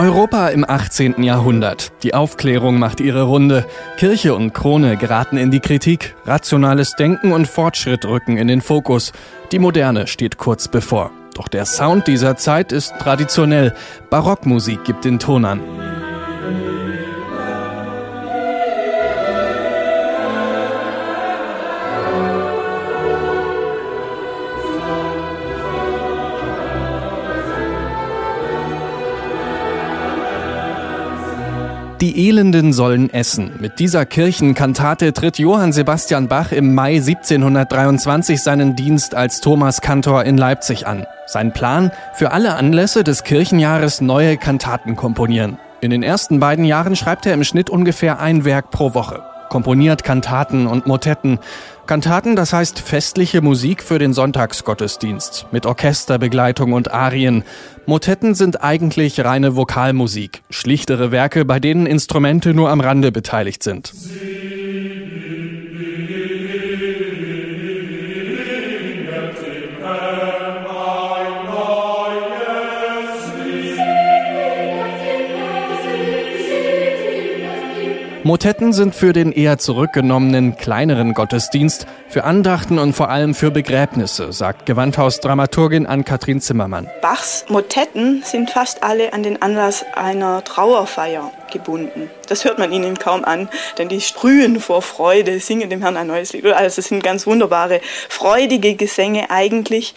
Europa im 18. Jahrhundert. Die Aufklärung macht ihre Runde. Kirche und Krone geraten in die Kritik. Rationales Denken und Fortschritt rücken in den Fokus. Die Moderne steht kurz bevor. Doch der Sound dieser Zeit ist traditionell. Barockmusik gibt den Ton an. Die Elenden sollen essen. Mit dieser Kirchenkantate tritt Johann Sebastian Bach im Mai 1723 seinen Dienst als Thomaskantor in Leipzig an. Sein Plan? Für alle Anlässe des Kirchenjahres neue Kantaten komponieren. In den ersten beiden Jahren schreibt er im Schnitt ungefähr ein Werk pro Woche komponiert Kantaten und Motetten. Kantaten, das heißt festliche Musik für den Sonntagsgottesdienst mit Orchesterbegleitung und Arien. Motetten sind eigentlich reine Vokalmusik, schlichtere Werke, bei denen Instrumente nur am Rande beteiligt sind. Motetten sind für den eher zurückgenommenen, kleineren Gottesdienst, für Andachten und vor allem für Begräbnisse, sagt Gewandhausdramaturgin Ann-Kathrin Zimmermann. Bachs Motetten sind fast alle an den Anlass einer Trauerfeier gebunden. Das hört man ihnen kaum an, denn die sprühen vor Freude, singen dem Herrn ein neues Lied. Also es sind ganz wunderbare, freudige Gesänge eigentlich,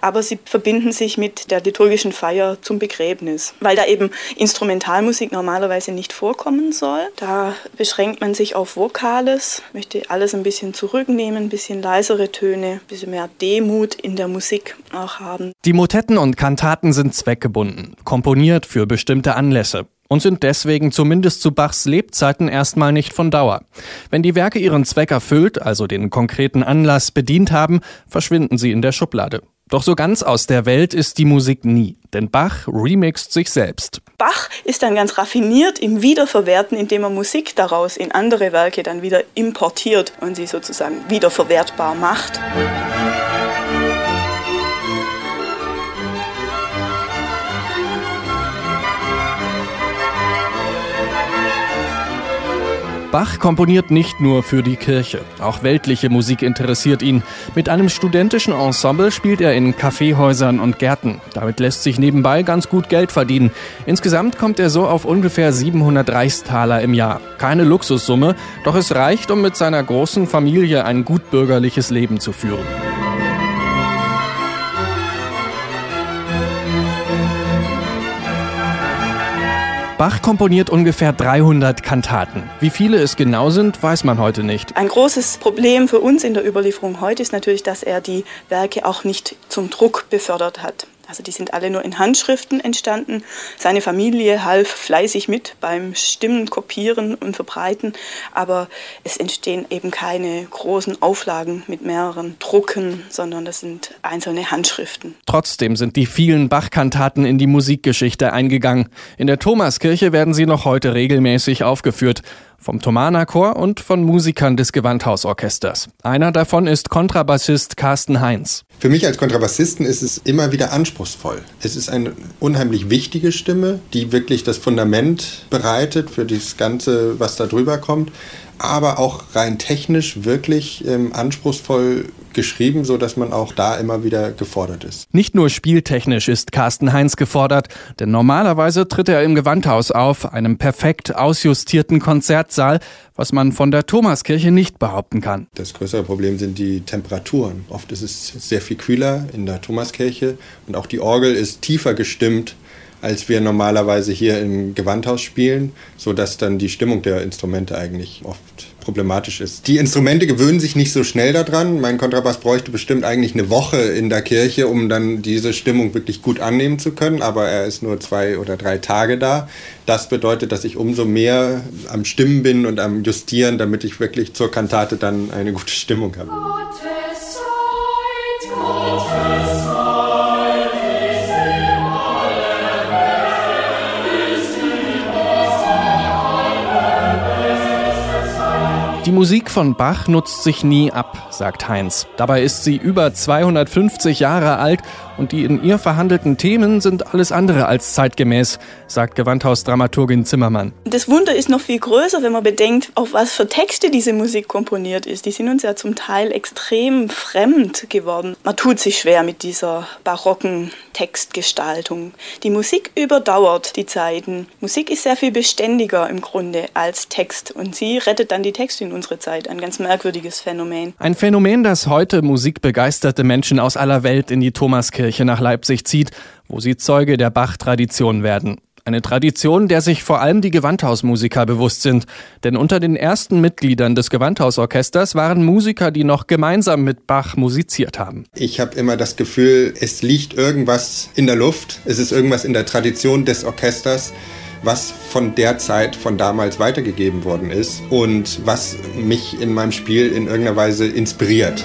aber sie verbinden sich mit der liturgischen Feier zum Begräbnis, weil da eben Instrumentalmusik normalerweise nicht vorkommen soll. Da beschränkt man sich auf Vokales, möchte alles ein bisschen zurücknehmen, ein bisschen leisere Töne, ein bisschen mehr Demut in der Musik auch haben. Die Motetten und Kantaten sind zweckgebunden, komponiert für bestimmte Anlässe und sind deswegen zumindest zu Bachs Lebzeiten erstmal nicht von Dauer. Wenn die Werke ihren Zweck erfüllt, also den konkreten Anlass bedient haben, verschwinden sie in der Schublade. Doch so ganz aus der Welt ist die Musik nie, denn Bach remixt sich selbst. Bach ist dann ganz raffiniert im Wiederverwerten, indem er Musik daraus in andere Werke dann wieder importiert und sie sozusagen wiederverwertbar macht. Bach komponiert nicht nur für die Kirche. Auch weltliche Musik interessiert ihn. Mit einem studentischen Ensemble spielt er in Kaffeehäusern und Gärten. Damit lässt sich nebenbei ganz gut Geld verdienen. Insgesamt kommt er so auf ungefähr 700 Reichstaler im Jahr. Keine Luxussumme, doch es reicht, um mit seiner großen Familie ein gutbürgerliches Leben zu führen. Bach komponiert ungefähr 300 Kantaten. Wie viele es genau sind, weiß man heute nicht. Ein großes Problem für uns in der Überlieferung heute ist natürlich, dass er die Werke auch nicht zum Druck befördert hat. Also die sind alle nur in Handschriften entstanden. Seine Familie half fleißig mit beim Stimmen, Kopieren und Verbreiten, aber es entstehen eben keine großen Auflagen mit mehreren Drucken, sondern das sind einzelne Handschriften. Trotzdem sind die vielen Bach-Kantaten in die Musikgeschichte eingegangen. In der Thomaskirche werden sie noch heute regelmäßig aufgeführt vom Thomaner Chor und von Musikern des Gewandhausorchesters. Einer davon ist Kontrabassist Carsten Heinz. Für mich als Kontrabassisten ist es immer wieder anspruchsvoll. Es ist eine unheimlich wichtige Stimme, die wirklich das Fundament bereitet für das Ganze, was da drüber kommt aber auch rein technisch wirklich ähm, anspruchsvoll geschrieben, so dass man auch da immer wieder gefordert ist. Nicht nur spieltechnisch ist Carsten Heinz gefordert, denn normalerweise tritt er im Gewandhaus auf, einem perfekt ausjustierten Konzertsaal, was man von der Thomaskirche nicht behaupten kann. Das größere Problem sind die Temperaturen. Oft ist es sehr viel kühler in der Thomaskirche und auch die Orgel ist tiefer gestimmt als wir normalerweise hier im Gewandhaus spielen, sodass dann die Stimmung der Instrumente eigentlich oft problematisch ist. Die Instrumente gewöhnen sich nicht so schnell daran. Mein Kontrabass bräuchte bestimmt eigentlich eine Woche in der Kirche, um dann diese Stimmung wirklich gut annehmen zu können, aber er ist nur zwei oder drei Tage da. Das bedeutet, dass ich umso mehr am Stimmen bin und am Justieren, damit ich wirklich zur Kantate dann eine gute Stimmung habe. Die Musik von Bach nutzt sich nie ab, sagt Heinz. Dabei ist sie über 250 Jahre alt und die in ihr verhandelten Themen sind alles andere als zeitgemäß, sagt Gewandhausdramaturgin Zimmermann. Das Wunder ist noch viel größer, wenn man bedenkt, auf was für Texte diese Musik komponiert ist. Die sind uns ja zum Teil extrem fremd geworden. Man tut sich schwer mit dieser barocken Textgestaltung. Die Musik überdauert die Zeiten. Musik ist sehr viel beständiger im Grunde als Text und sie rettet dann die Texte in unsere Zeit. Ein ganz merkwürdiges Phänomen. Ein Phänomen, das heute musikbegeisterte Menschen aus aller Welt in die Thomaskirche Kirche nach Leipzig zieht, wo sie Zeuge der Bach-Tradition werden. Eine Tradition, der sich vor allem die Gewandhausmusiker bewusst sind. Denn unter den ersten Mitgliedern des Gewandhausorchesters waren Musiker, die noch gemeinsam mit Bach musiziert haben. Ich habe immer das Gefühl, es liegt irgendwas in der Luft. Es ist irgendwas in der Tradition des Orchesters, was von der Zeit, von damals weitergegeben worden ist und was mich in meinem Spiel in irgendeiner Weise inspiriert.